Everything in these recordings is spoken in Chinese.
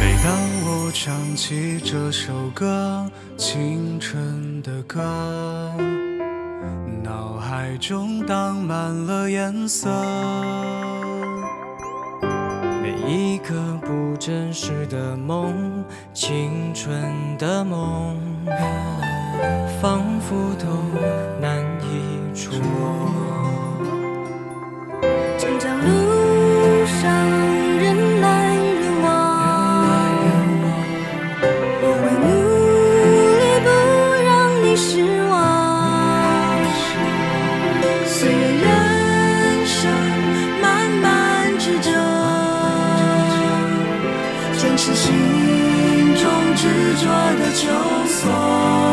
每当我唱起这首歌，青春的歌，脑海中荡满了颜色。一个不真实的梦，青春的梦，仿佛都难以触摸。成长路执着的求索。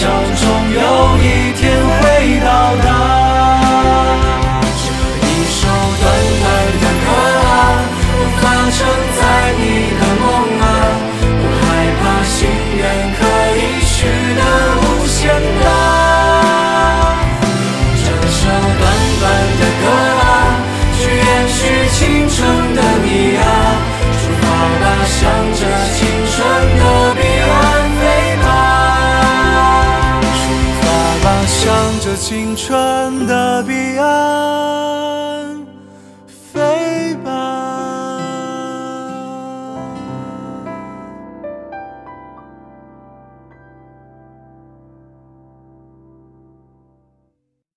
鞘中有